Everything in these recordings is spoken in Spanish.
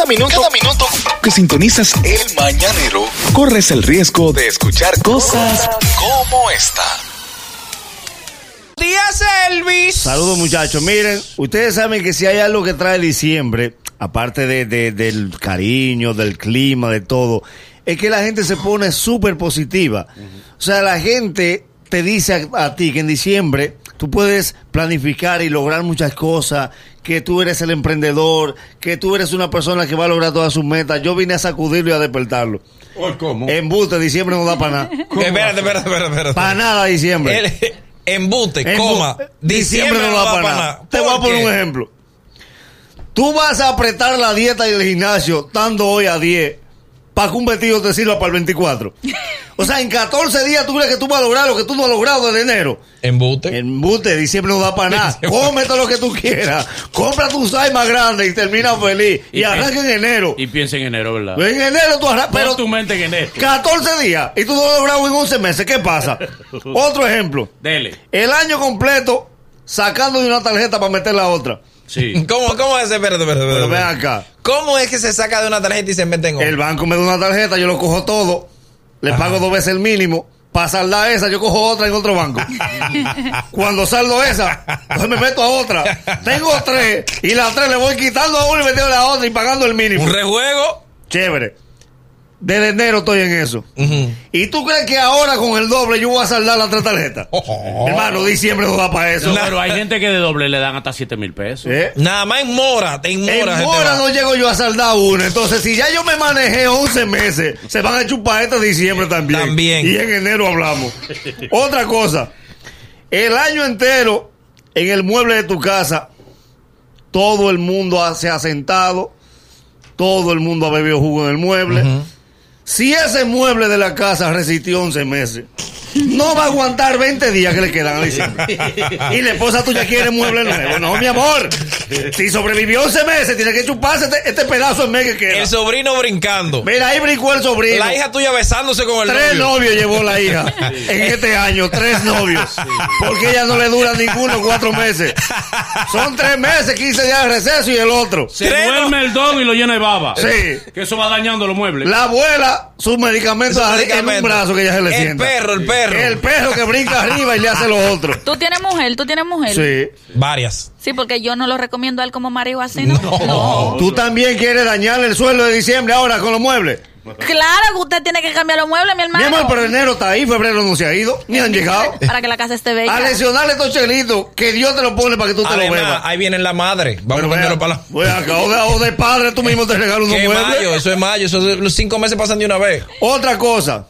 Cada minuto, cada minuto que sintonizas el mañanero, corres el riesgo de escuchar cosas como esta. Díaz Elvis. Saludos muchachos. Miren, ustedes saben que si hay algo que trae diciembre, aparte de, de- del cariño, del clima, de todo, es que la gente se pone súper positiva. O sea, la gente te dice a, a ti que en diciembre tú puedes planificar y lograr muchas cosas, que tú eres el emprendedor, que tú eres una persona que va a lograr todas sus metas. Yo vine a sacudirlo y a despertarlo. ¿Cómo? Embuste, diciembre no da para nada. Espérate, espérate, espérate, espérate. Para nada diciembre. El- embute, Embu- coma. Diciembre no da para nada. Te voy a ¿Por poner un ejemplo. Tú vas a apretar la dieta y el gimnasio estando hoy a 10 para que un vestido te sirva para el 24. O sea, en 14 días tú crees que tú vas a lograr lo que tú no has logrado desde enero. Embute. En bute, diciembre no da para nada. Come todo lo que tú quieras. Compra tu size más grande y termina feliz. Y, Y arranca en enero. Y piensa en enero, ¿verdad? en enero tú arrancas. Pero Pero tu mente en enero. 14 días y tú no lo has logrado en 11 meses. ¿Qué pasa? Otro ejemplo. Dele. El año completo sacando de una tarjeta para meter la otra. Sí. ¿Cómo, cómo es? Espérate, espérate, Pero ven acá. ¿Cómo es que se saca de una tarjeta y se mete en otra? El banco me da una tarjeta, yo lo cojo todo, le pago dos veces el mínimo. Para saldar esa, yo cojo otra en otro banco. Cuando saldo esa, entonces me meto a otra. Tengo tres y las tres le voy quitando a una y metiendo a la otra y pagando el mínimo. Un rejuego. Chévere. Desde enero estoy en eso. ¿Y tú crees que ahora con el doble yo voy a saldar las tres tarjetas? Oh. Hermano, diciembre no da para eso. No, pero hay gente que de doble le dan hasta 7 mil pesos. ¿Eh? Nada más en mora, te en En mora. te Mora no llego yo a saldar una. Entonces, si ya yo me manejé 11 meses, se van a chupar este diciembre también. También. Y en enero hablamos. Otra cosa. El año entero, en el mueble de tu casa, todo el mundo ha- se ha sentado. Todo el mundo ha bebido jugo en el mueble. Si ese mueble de la casa resistió 11 meses, no va a aguantar 20 días que le quedan. Y la esposa tuya quiere mueble nuevo. No, mi amor. Si sobrevivió 11 meses, tiene que chuparse este, este pedazo en medio que queda. El sobrino brincando. Mira, ahí brincó el sobrino. La hija tuya besándose con el Tres novio. novios llevó la hija en este año, tres novios. Porque ella no le dura ninguno cuatro meses. Son tres meses, 15 días de receso y el otro. Se Tres, duerme el dog y lo llena de baba. Sí. Que eso va dañando los muebles. La abuela, sus medicamentos en un brazo que ella se le El sienta. perro, el perro. El perro que brinca arriba y le hace lo otro. Tú tienes mujer, tú tienes mujer. Sí. Varias. Sí, porque yo no lo recomiendo a él como marido así, ¿no? No. Tú también quieres dañarle el sueldo de diciembre ahora con los muebles. Claro que usted tiene que cambiar los muebles, mi Mi hermano. pero enero está ahí, febrero no se ha ido, ni han llegado. Para que la casa esté bella. A lesionarle estos chelitos que Dios te lo pone para que tú te lo bebas. ahí viene la madre. Vamos Pero a ponerlo para la. voy acá, o de, de padre tú mismo te regalas unos ¿Qué muebles. mayo? Eso es mayo. Eso es- los cinco meses pasan de una vez. Otra cosa,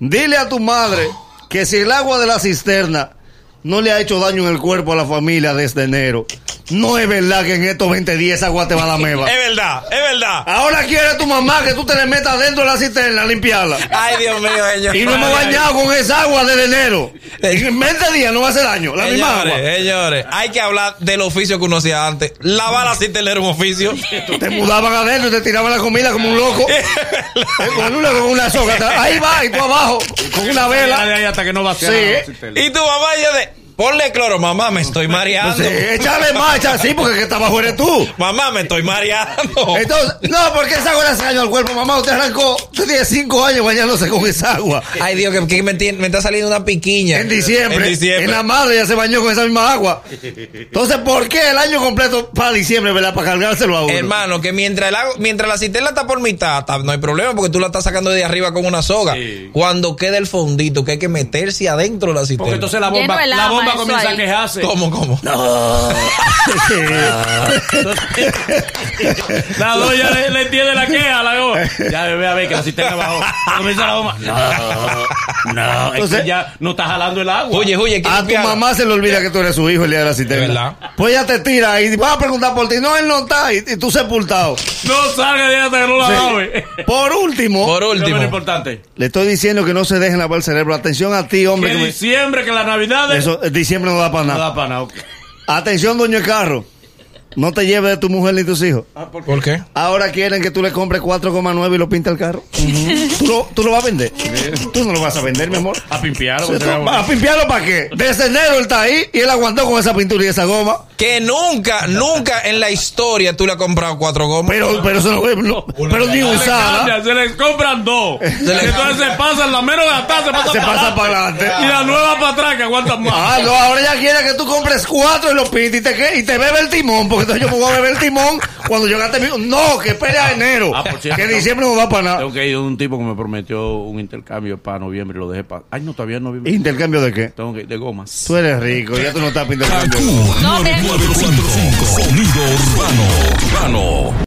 dile a tu madre que si el agua de la cisterna no le ha hecho daño en el cuerpo a la familia desde enero, no es verdad que en estos 20 días esa agua te va a la meva. Es verdad, es verdad. Ahora quiere tu mamá que tú te le metas dentro de la cisterna a limpiarla. Ay, Dios mío, señor. Y no hemos bañado con esa agua desde enero. En 20 días no va a hacer daño. La misma agua. Señores, señores, hay que hablar del oficio que uno hacía antes. Lavar la cisterna era un oficio. Te mudaban adentro y te tiraban la comida como un loco. Con una, con una soga. Ahí va, y tú abajo, con una vela. ahí hasta que no va Sí. y tu mamá ya de, ponle cloro, mamá, me estoy mareando. Sí, échale marcha, sí, porque que está abajo eres tú. Mamá, me estoy mareando. Entonces, no, porque esa agua le hace daño al cuerpo. Mamá, usted arrancó, usted tiene 5 años bañándose con esa agua. Ay, Dios, que, que me, tiene- me está saliendo una piquiña. En diciembre, En diciembre. en la madre ya se bañó con esa misma agua. Entonces, ¿por qué el año completo para diciembre, verdad? Para cargárselo a uno. Hermano, que mientras, el agua- mientras la cisterna está por mitad, está- no hay problema porque tú la estás sacando de arriba con una soga. Sí. Cuando queda el fondito, que hay que meterse adentro de la cisterna. Porque entonces la bomba, la eso comienza a quejarse. ¿Cómo, cómo? La doña le, le entiende la queja, la go. Ya ve a ver que la cisterna bajó. Comienza la bomba. No, no, es Entonces- que ya no está jalando el agua. Oye, oye, ¿qué A tu mamá se le olvida que tú eres su hijo el día de la cisterna. Es verdad. Pues ella te tira y va a preguntar por ti. No, él no está. Y, y tú sepultado. no salga de ahí hasta que no la Sí. lave. Por último, Por Lo último. menos importante. le estoy diciendo que no se dejen lavar el cerebro. Atención a ti, hombre. Que que me- diciembre, que la Navidad Eso, diciembre no da para no nada. da para nada. ok. Atención, doña Carro. no te lleves de tu mujer ni tus hijos. ¿Por qué? Ahora quieren que tú le compres 4,9 y lo pinta el carro. ¿Tú, lo, ¿Tú lo vas a vender? Tú no lo vas a vender, mi amor. A pimpearlo. ¿Tú porque se vea ¿Vas a bonito. pimpiarlo para qué? Desde enero él está ahí y él aguantó con esa pintura y esa goma. Que nunca, nunca en la historia tú le has comprado cuatro gomas. Pero, pero eso no, no- pero ni Se le usada. cambia, se les compran dos. Entonces se pasan, la menos gastada se pasa Se para pasa adelante. para adelante. Y la nueva para atrás que aguantan más. Ah, no, ahora ya quiere que tú compres cuatro y lo pintes y te, y te bebe el timón, porque entonces yo me voy a beber el timón cuando yo gaste mi... No, que espere a enero, Ah, por cierto. que en diciembre no va para nada. Tengo que ir a un tipo que me prometió un intercambio para noviembre y lo dejé para. Ay, no, todavía en noviembre. ¿Intercambio de qué? Tengo que ir de gomas. Tú eres rico, ya tú no estás No, mira. 99.5 Sonido urbano. Urbano.